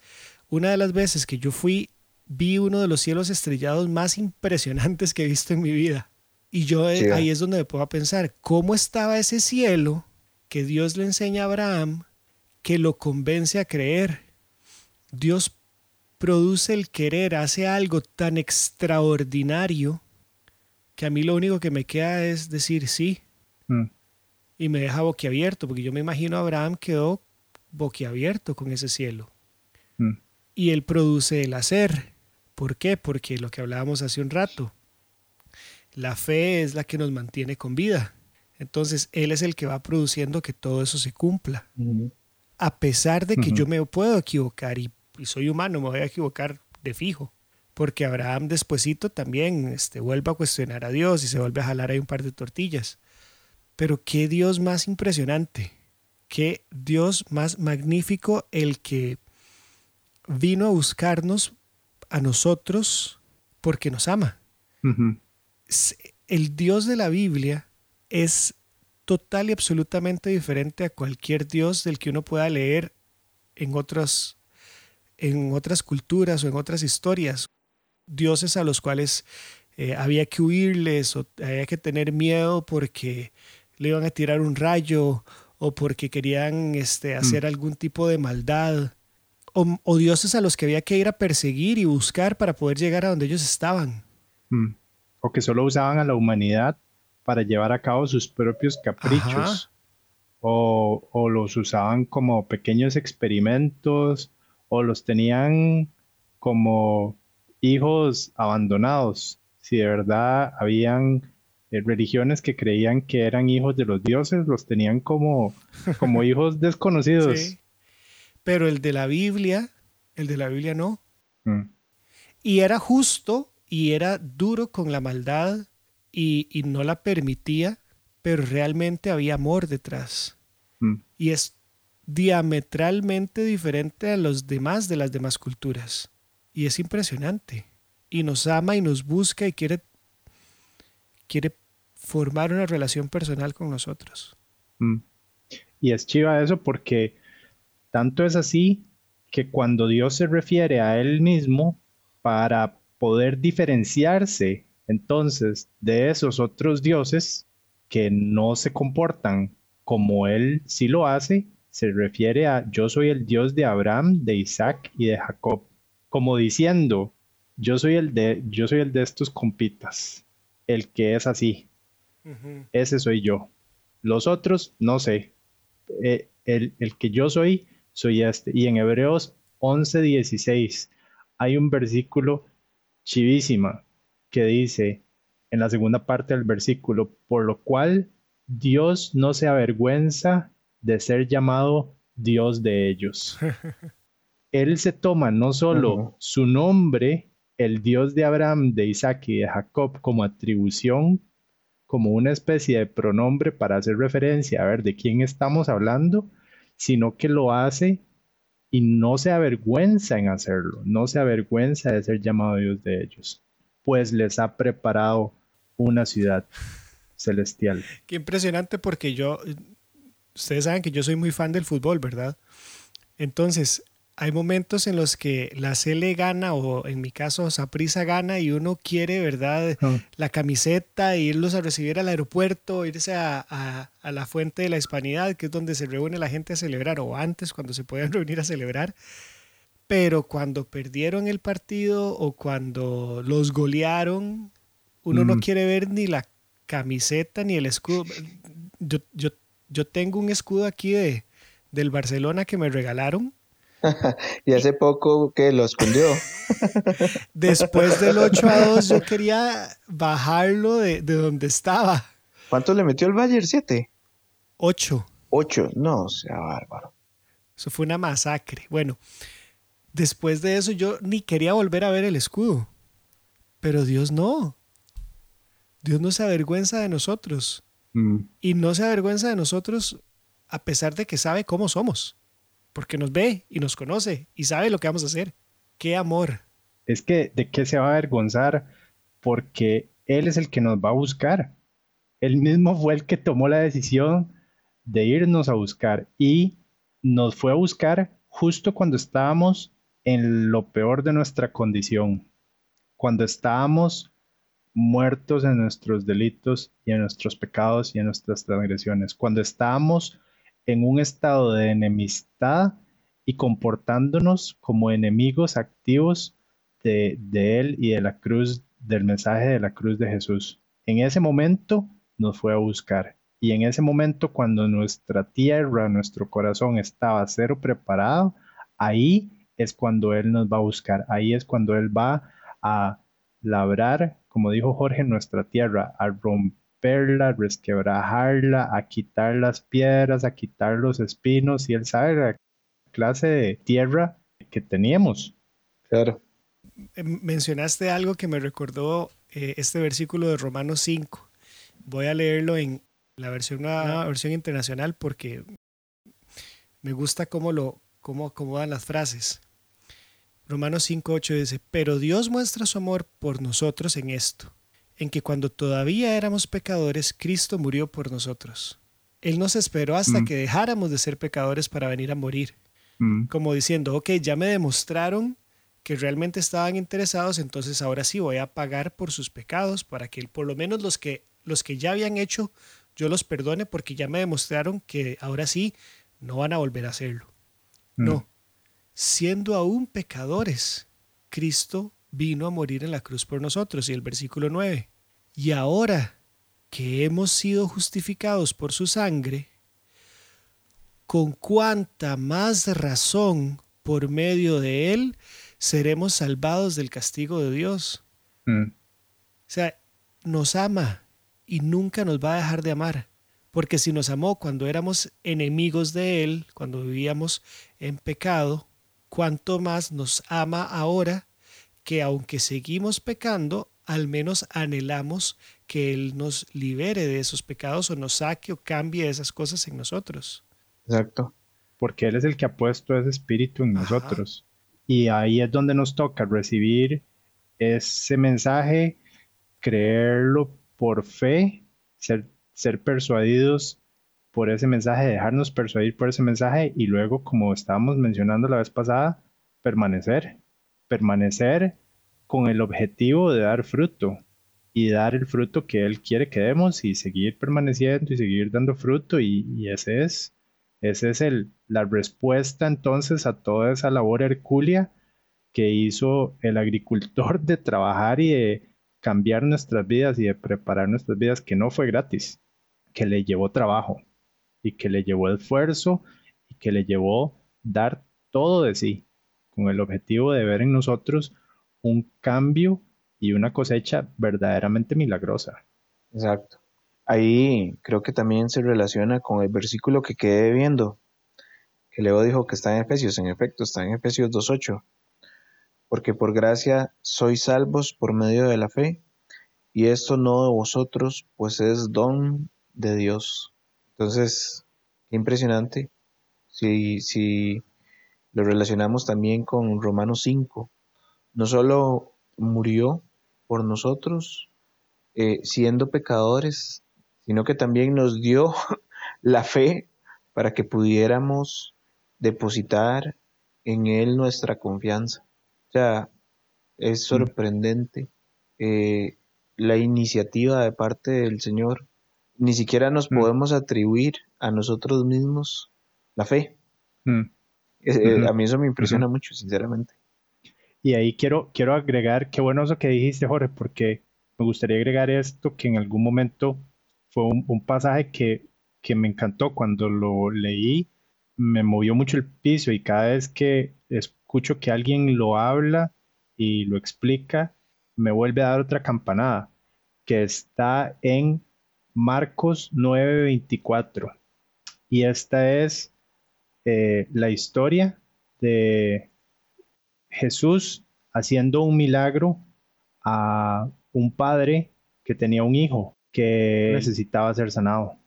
una de las veces que yo fui, vi uno de los cielos estrellados más impresionantes que he visto en mi vida. Y yo eh, ahí es donde me puedo pensar, ¿cómo estaba ese cielo que Dios le enseña a Abraham que lo convence a creer? Dios produce el querer, hace algo tan extraordinario que a mí lo único que me queda es decir sí. Mm. Y me deja boquiabierto, porque yo me imagino Abraham quedó boquiabierto con ese cielo. Mm. Y él produce el hacer. ¿Por qué? Porque lo que hablábamos hace un rato, la fe es la que nos mantiene con vida. Entonces, Él es el que va produciendo que todo eso se cumpla. A pesar de que yo me puedo equivocar y y soy humano, me voy a equivocar de fijo. Porque Abraham despuesito también este, vuelve a cuestionar a Dios y se vuelve a jalar ahí un par de tortillas. Pero qué Dios más impresionante, qué Dios más magnífico el que vino a buscarnos a nosotros porque nos ama. El Dios de la Biblia es total y absolutamente diferente a cualquier Dios del que uno pueda leer en otros en otras culturas o en otras historias, dioses a los cuales eh, había que huirles o había que tener miedo porque le iban a tirar un rayo o porque querían este, mm. hacer algún tipo de maldad, o, dioses a los que había que ir a perseguir y buscar para poder llegar a donde ellos estaban. Mm. O que solo usaban a la humanidad para llevar a cabo sus propios caprichos. O, o, los usaban como pequeños experimentos o los tenían como hijos abandonados. Si de verdad habían eh, religiones que creían que eran hijos de los dioses, los tenían como, como hijos desconocidos. Sí. Pero el de la Biblia, el de la Biblia no. Mm. Y era justo y era duro con la maldad y, y no la permitía, pero realmente había amor detrás. Mm. Y es diametralmente diferente a los demás de las demás culturas. Y es impresionante. Y nos ama y nos busca y quiere, quiere formar una relación personal con nosotros. Mm. Y es chiva eso porque tanto es así que cuando Dios se refiere a Él mismo para poder diferenciarse entonces de esos otros dioses que no se comportan como Él sí lo hace, se refiere a yo soy el Dios de Abraham, de Isaac y de Jacob, como diciendo, yo soy el de, yo soy el de estos compitas, el que es así. Ese soy yo. Los otros, no sé. Eh, el, el, que yo soy, soy este. Y en Hebreos 11, 16 hay un versículo chivísima que dice en la segunda parte del versículo, por lo cual Dios no se avergüenza de ser llamado Dios de ellos. Él se toma no solo su nombre, el Dios de Abraham, de Isaac y de Jacob, como atribución, como una especie de pronombre para hacer referencia a ver de quién estamos hablando, sino que lo hace y no se avergüenza en hacerlo, no se avergüenza de ser llamado Dios de ellos, pues les ha preparado una ciudad celestial. Qué impresionante porque yo ustedes saben que yo soy muy fan del fútbol, ¿verdad? Entonces, hay momentos en los que la Cele gana o en mi caso Saprisa gana y uno quiere, ¿verdad? Ah. La camiseta, e irlos a recibir al aeropuerto, irse a, la fuente de la hispanidad, que es donde se reúne la gente a celebrar, o antes cuando se podían reunir a celebrar. Pero cuando perdieron el partido o cuando los golearon, uno no mm. quiere ver ni la camiseta ni el escudo. Yo, yo yo tengo un escudo aquí de, del Barcelona que me regalaron. y hace poco que lo escondió. Después del 8 a 2 yo quería bajarlo de, donde estaba. ¿Cuánto le metió el Bayern? ¿Siete? Ocho. Ocho, no, sea bárbaro. Eso fue una masacre. Bueno, después de eso yo ni quería volver a ver el escudo. Pero Dios no. Dios no se avergüenza de nosotros. Mm. Y no se avergüenza de nosotros a pesar de que sabe cómo somos. Porque nos ve y nos conoce y sabe lo que vamos a hacer. ¡Qué amor! Es que, ¿de qué se va a avergonzar? Porque Él es el que nos va a buscar. Él mismo fue el que tomó la decisión de irnos a buscar y nos fue a buscar justo cuando estábamos en lo peor de nuestra condición, cuando estábamos muertos en nuestros delitos y en nuestros pecados y en nuestras transgresiones, cuando estábamos en un estado de enemistad y comportándonos como enemigos activos de, Él y de la cruz, del mensaje de la cruz de Jesús. En ese momento nos fue a buscar. Y en ese momento, cuando nuestra tierra, nuestro corazón estaba cero preparado, ahí es cuando Él nos va a buscar. Ahí es cuando Él va a labrar, como dijo Jorge, nuestra tierra, a romperla, resquebrajarla, a quitar las piedras, a quitar los espinos. Y Él sabe la clase de tierra que teníamos. Claro. Em, mencionaste algo que me recordó eh, este versículo de Romanos 5. Voy a leerlo en la versión, versión internacional porque me gusta cómo lo cómo acomodan las frases. Romanos 5:8 dice, "Pero Dios muestra su amor por nosotros en esto, en que cuando todavía éramos pecadores, Cristo murió por nosotros. Él nos esperó hasta mm. que dejáramos de ser pecadores para venir a morir." Mm. Como diciendo, ok, ya me demostraron que realmente estaban interesados, entonces ahora sí voy a pagar por sus pecados para que por lo menos los que, los que ya habían hecho, yo los perdone porque ya me demostraron que ahora sí no van a volver a hacerlo. Mm. No, siendo aún pecadores, Cristo vino a morir en la cruz por nosotros. Y el versículo 9, y ahora que hemos sido justificados por su sangre, con cuánta más razón por medio de él seremos salvados del castigo de Dios. Mm. O sea, nos ama y nunca nos va a dejar de amar. Porque si nos amó cuando éramos enemigos de Él, cuando vivíamos en pecado, cuánto más nos ama ahora que aunque seguimos pecando, al menos anhelamos que Él nos libere de esos pecados o nos saque o cambie esas cosas en nosotros. Exacto. Porque Él es el que ha puesto ese espíritu en nosotros. Y ahí es donde nos toca recibir ese mensaje, creerlo por fe, ser, ser persuadidos por ese mensaje, dejarnos persuadir por ese mensaje y luego, como estábamos mencionando la vez pasada, permanecer. Permanecer con el objetivo de dar fruto y dar el fruto que Él quiere que demos y seguir permaneciendo y seguir dando fruto y, y ese es esa es el, la respuesta entonces a toda esa labor hercúlea que hizo el agricultor de trabajar y de cambiar nuestras vidas y de preparar nuestras vidas, que no fue gratis, que le llevó trabajo y que le llevó esfuerzo y que le llevó dar todo de sí con el objetivo de ver en nosotros un cambio y una cosecha verdaderamente milagrosa. Exacto ahí creo que también se relaciona con el versículo que quedé viendo, que Leo dijo que está en Efesios, en efecto, está en Efesios 2.8, porque por gracia sois salvos por medio de la fe, y esto no de vosotros, pues es don de Dios. Entonces, impresionante. Si, si lo relacionamos también con Romanos 5, no solo murió por nosotros, eh, siendo pecadores, sino que también nos dio la fe para que pudiéramos depositar en Él nuestra confianza. O sea, es mm. sorprendente eh, la iniciativa de parte del Señor. Ni siquiera nos mm. podemos atribuir a nosotros mismos la fe. Mm. Eh, a mí eso me impresiona mucho, sinceramente. Y ahí quiero, quiero agregar, qué bueno eso que dijiste, Jorge, porque me gustaría agregar esto que en algún momento fue un, pasaje que, me encantó cuando lo leí, me movió mucho el piso y cada vez que escucho que alguien lo habla y lo explica, me vuelve a dar otra campanada, que está en Marcos 9:24. Y esta es eh, la historia de Jesús haciendo un milagro a un padre que tenía un hijo que necesitaba ser sanado.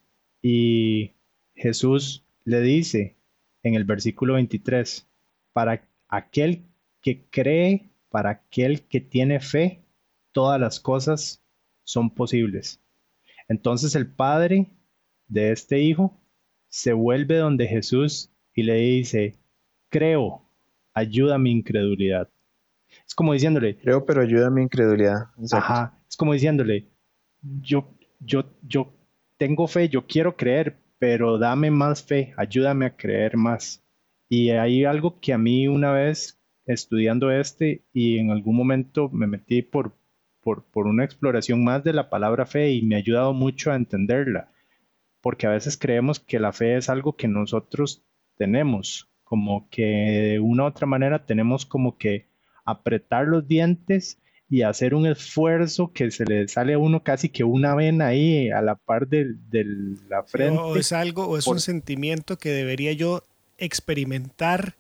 Y Jesús le dice en el versículo 23. Para aquel que cree, para aquel que tiene fe, todas las cosas son posibles. Entonces el padre de este hijo se vuelve donde Jesús y le dice, creo, ayuda a mi incredulidad. Es como diciéndole, creo, pero ayuda a mi incredulidad. Ajá, es como diciéndole, yo, yo, yo tengo fe, yo quiero creer, pero dame más fe, ayúdame a creer más. Y hay algo que a mí una vez estudiando este y en algún momento me metí por, por, por una exploración más de la palabra fe y me ha ayudado mucho a entenderla, porque a veces creemos que la fe es algo que nosotros tenemos, como que de una u otra manera tenemos como que apretar los dientes y hacer un esfuerzo que se le sale a uno casi que una vena ahí a la par de, la frente. O es algo, o es un sentimiento que debería yo experimentar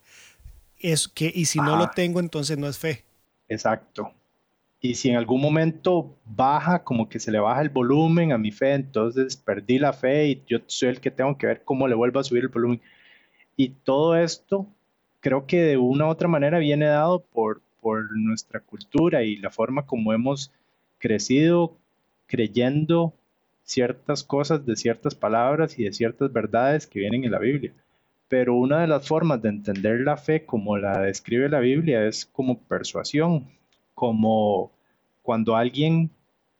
es que, y si no lo tengo, entonces no es fe. Exacto. Y si en algún momento baja, como que se le baja el volumen a mi fe, entonces perdí la fe y yo soy el que tengo que ver cómo le vuelvo a subir el volumen. Y todo esto creo que de una u otra manera viene dado por, por nuestra cultura y la forma como hemos crecido creyendo ciertas cosas de ciertas palabras y de ciertas verdades que vienen en la Biblia. Pero una de las formas de entender la fe como la describe la Biblia es como persuasión, como cuando alguien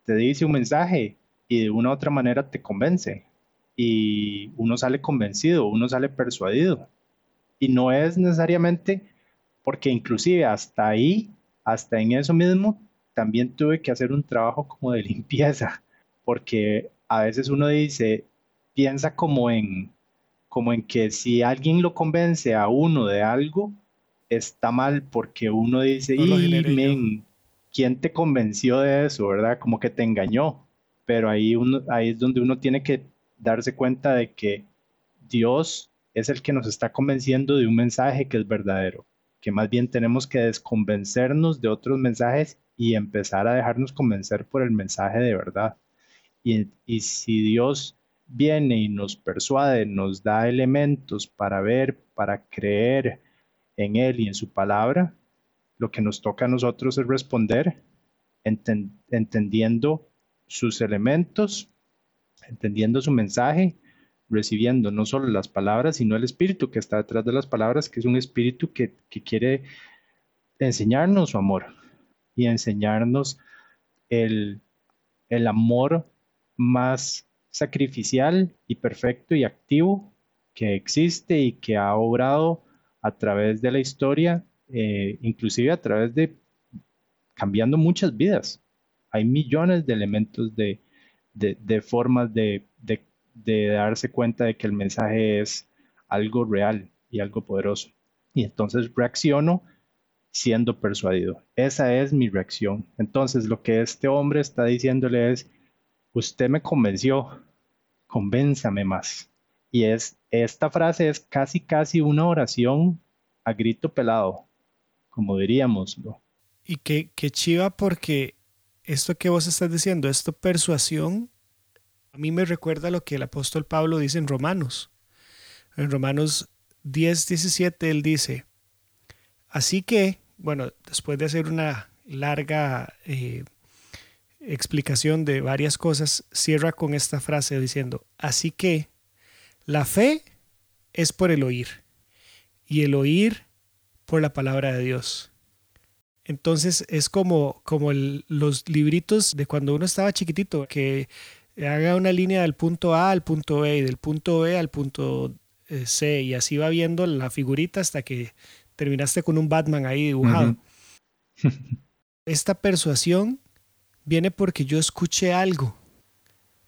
te dice un mensaje y de una u otra manera te convence y uno sale convencido, uno sale persuadido. Y no es necesariamente porque inclusive hasta ahí, hasta en eso mismo, también tuve que hacer un trabajo como de limpieza, porque a veces uno dice, piensa como en, como en que si alguien lo convence a uno de algo, está mal porque uno dice, y ¿quién te convenció de eso, verdad? Como que te engañó. Pero ahí, uno, ahí es donde uno tiene que darse cuenta de que Dios es el que nos está convenciendo de un mensaje que es verdadero, que más bien tenemos que desconvencernos de otros mensajes y empezar a dejarnos convencer por el mensaje de verdad. Y, si Dios viene y nos persuade, nos da elementos para ver, para creer en Él y en su palabra, lo que nos toca a nosotros es responder entendiendo sus elementos entendiendo su mensaje, recibiendo no solo las palabras, sino el espíritu que está detrás de las palabras, que es un espíritu que, quiere enseñarnos su amor y enseñarnos el, el amor más sacrificial y perfecto y activo que existe y que ha obrado a través de la historia, eh, inclusive a través de cambiando muchas vidas. Hay millones de elementos de, de, formas de, darse cuenta de que el mensaje es algo real y algo poderoso. Y entonces reacciono siendo persuadido. Esa es mi reacción. Entonces lo que este hombre está diciéndole es, usted me convenció, convénzame más. Y es, esta frase es casi, casi una oración a grito pelado, como diríamos. Y qué, qué chiva porque esto que vos estás diciendo, esto persuasión, a mí me recuerda lo que el apóstol Pablo dice en Romanos. En Romanos 10, 17, él dice, así que, bueno, después de hacer una larga eh, explicación de varias cosas, cierra con esta frase diciendo, así que la fe es por el oír y el oír por la palabra de Dios. Entonces es como, como los libritos de cuando uno estaba chiquitito, que haga una línea del punto A al punto B y del punto B al punto eh, C y así va viendo la figurita hasta que terminaste con un Batman ahí dibujado. Esta persuasión viene porque yo escuché algo,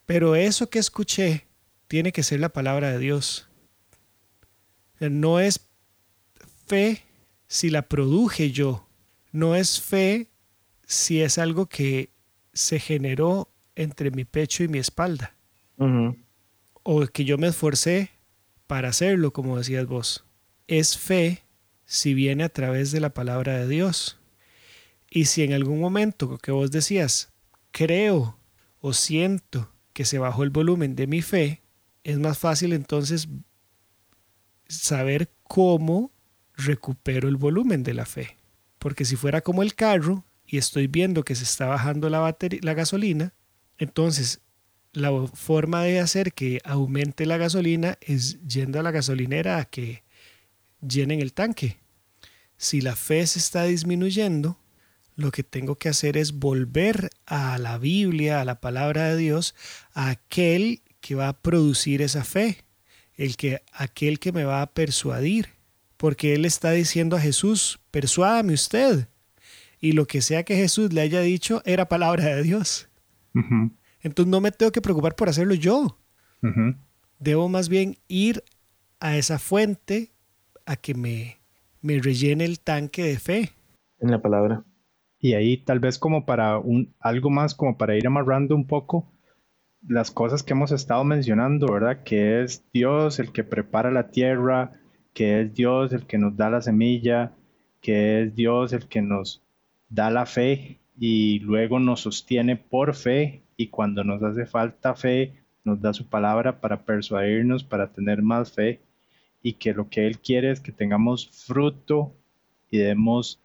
pero eso que escuché tiene que ser la palabra de Dios. No es fe si la produje yo no es fe si es algo que se generó entre mi pecho y mi espalda. O que yo me esforcé para hacerlo, como decías vos. Es fe si viene a través de la palabra de Dios. Y si en algún momento que vos decías, creo o siento que se bajó el volumen de mi fe, es más fácil entonces saber cómo recupero el volumen de la fe. Porque si fuera como el carro y estoy viendo que se está bajando la, la gasolina, entonces la forma de hacer que aumente la gasolina es yendo a la gasolinera a que llenen el tanque. Si la fe se está disminuyendo, lo que tengo que hacer es volver a la Biblia, a la palabra de Dios, a aquel que va a producir esa fe, el que, aquel que me va a persuadir, porque él está diciendo a Jesús, persuádame usted. Y lo que sea que Jesús le haya dicho era palabra de Dios. Entonces no me tengo que preocupar por hacerlo yo. Debo más bien ir a esa fuente a que me, me rellene el tanque de fe. En la palabra. Y ahí tal vez como para un, algo más, como para ir amarrando un poco las cosas que hemos estado mencionando, ¿verdad? Que es Dios el que prepara la tierra, que es Dios el que nos da la semilla, que es Dios el que nos da la fe y luego nos sostiene por fe y cuando nos hace falta fe, nos da su palabra para persuadirnos, para tener más fe y que lo que Él quiere es que tengamos fruto y demos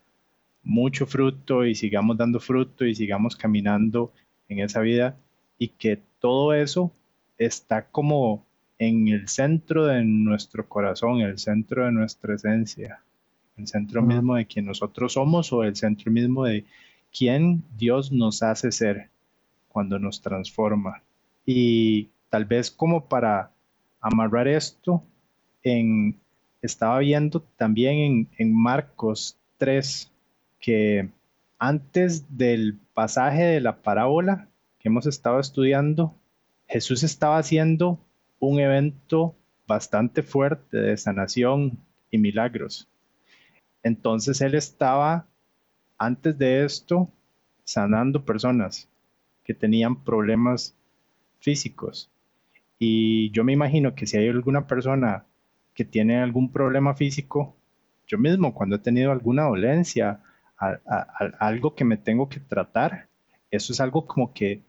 mucho fruto y sigamos dando fruto y sigamos caminando en esa vida y que todo eso está como en el centro de nuestro corazón, el centro de nuestra esencia, el centro mismo de quien nosotros somos o el centro mismo de quién Dios nos hace ser cuando nos transforma. Y tal vez como para amarrar esto, en, estaba viendo también en, en Marcos 3 que antes del pasaje de la parábola que hemos estado estudiando, Jesús estaba haciendo un evento bastante fuerte de sanación y milagros. Entonces él estaba, antes de esto, sanando personas que tenían problemas físicos. Y yo me imagino que si hay alguna persona que tiene algún problema físico, yo mismo cuando he tenido alguna dolencia, algo que me tengo que tratar, eso es algo como que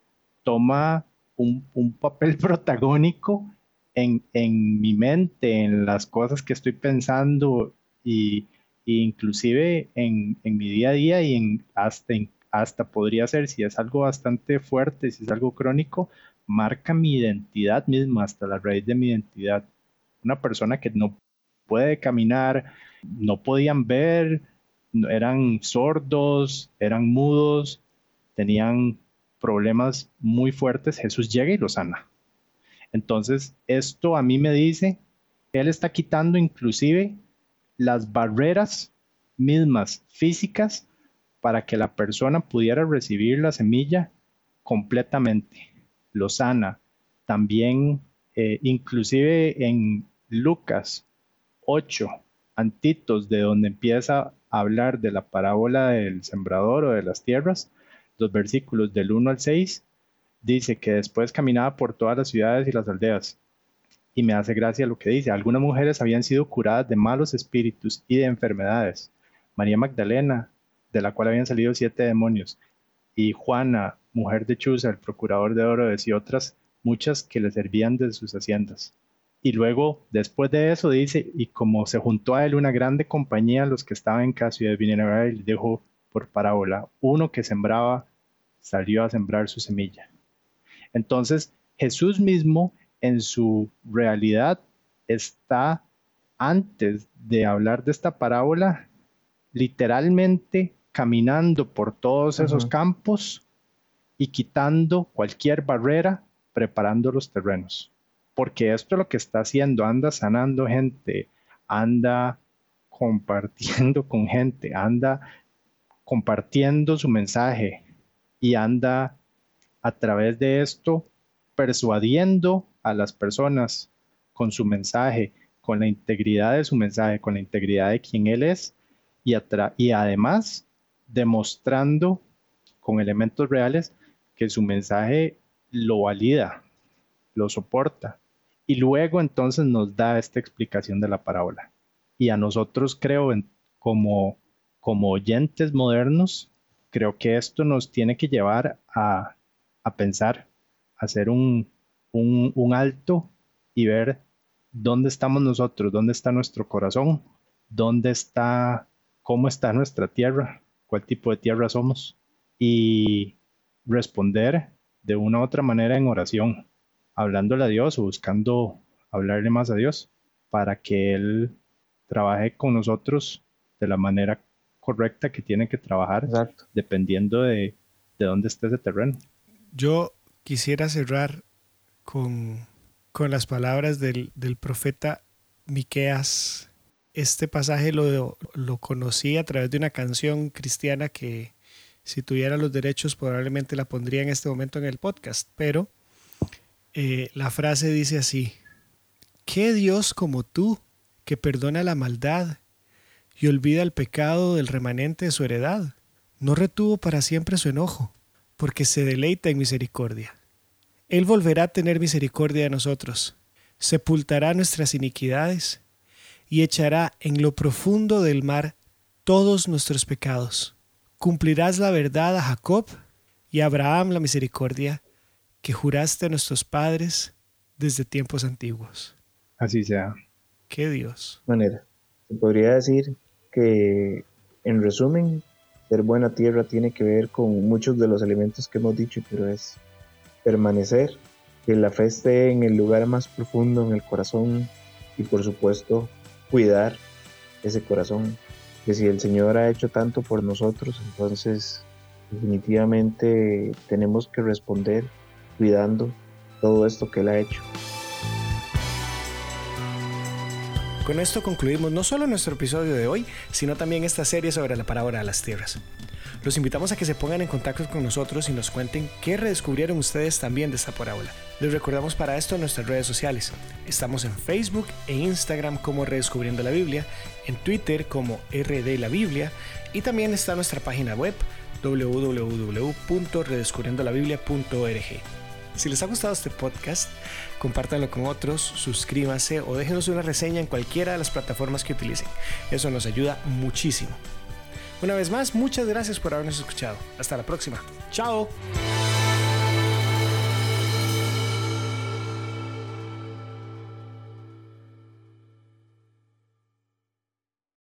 toma un, papel protagónico en, mi mente, en las cosas que estoy pensando y, inclusive en, mi día a día y en, hasta, hasta podría ser, si es algo bastante fuerte, si es algo crónico, marca mi identidad misma, hasta la raíz de mi identidad. Una persona que no puede caminar, no podían ver, eran sordos, eran mudos, tenían problemas muy fuertes, Jesús llega y los sana. Entonces, esto a mí me dice, Él está quitando inclusive las barreras mismas físicas para que la persona pudiera recibir la semilla completamente. Lo sana. También, eh, inclusive en Lucas 8, antitos de donde empieza hablar de la parábola del sembrador o de las tierras, los versículos del 1 al 6, dice que después caminaba por todas las ciudades y las aldeas. Y me hace gracia lo que dice. Algunas mujeres habían sido curadas de malos espíritus y de enfermedades. María Magdalena, de la cual habían salido siete demonios, y Juana, mujer de Chuza, el procurador de Orodes, y otras muchas que le servían de sus haciendas. Y luego, después de eso, dice, y como se juntó a él una grande compañía, los que estaban en casa y vinieron a ver, y dijo por parábola, uno que sembraba salió a sembrar su semilla. Entonces, Jesús mismo en su realidad está antes de hablar de esta parábola, literalmente caminando por todos esos campos y quitando cualquier barrera, preparando los terrenos. Porque esto es lo que está haciendo, anda sanando gente, anda compartiendo con gente, anda compartiendo su mensaje y anda a través de esto persuadiendo a las personas con su mensaje, con la integridad de su mensaje, con la integridad de quien él es y, y además demostrando con elementos reales que su mensaje lo valida, lo soporta y luego entonces nos da esta explicación de la parábola. Y a nosotros creo, como, como oyentes modernos, creo que esto nos tiene que llevar a, pensar, a hacer un, un, alto y ver ¿dónde estamos nosotros? ¿Dónde está nuestro corazón? ¿Dónde está, cómo está nuestra tierra? ¿Cuál tipo de tierra somos? Y responder de una u otra manera en oración, hablándole a Dios o buscando hablarle más a Dios para que Él trabaje con nosotros de la manera correcta que tiene que trabajar, dependiendo de, de dónde esté ese terreno. Yo quisiera cerrar con, con las palabras del, del, profeta Miqueas. Este pasaje lo, lo conocí a través de una canción cristiana que si tuviera los derechos probablemente la pondría en este momento en el podcast, pero eh, la frase dice así, ¿qué Dios como tú que perdona la maldad y olvida el pecado del remanente de su heredad? No retuvo para siempre su enojo, porque se deleita en misericordia. Él volverá a tener misericordia de nosotros, sepultará nuestras iniquidades y echará en lo profundo del mar todos nuestros pecados cumplirás la verdad a Jacob y a Abraham la misericordia que juraste a nuestros padres desde tiempos antiguos. Así sea. Qué Dios. Manera. Se podría decir que, en resumen, ser buena tierra tiene que ver con muchos de los elementos que hemos dicho, pero es permanecer, que la fe esté en el lugar más profundo, en el corazón, y por supuesto, cuidar ese corazón, que si el Señor ha hecho tanto por nosotros, entonces definitivamente tenemos que responder cuidando todo esto que Él ha hecho. Con esto concluimos no solo nuestro episodio de hoy, sino también esta serie sobre la parábola de las tierras. Los invitamos a que se pongan en contacto con nosotros y nos cuenten qué redescubrieron ustedes también de esta parábola. Les recordamos para esto nuestras redes sociales. Estamos en Facebook e Instagram como Redescubriendo la Biblia, en Twitter como RD la Biblia y también está nuestra página web www.redescubriendolabiblia.org. Si les ha gustado este podcast, compártanlo con otros, suscríbanse o déjenos una reseña en cualquiera de las plataformas que utilicen. Eso nos ayuda muchísimo. Una vez más, muchas gracias por habernos escuchado. Hasta la próxima. Chao.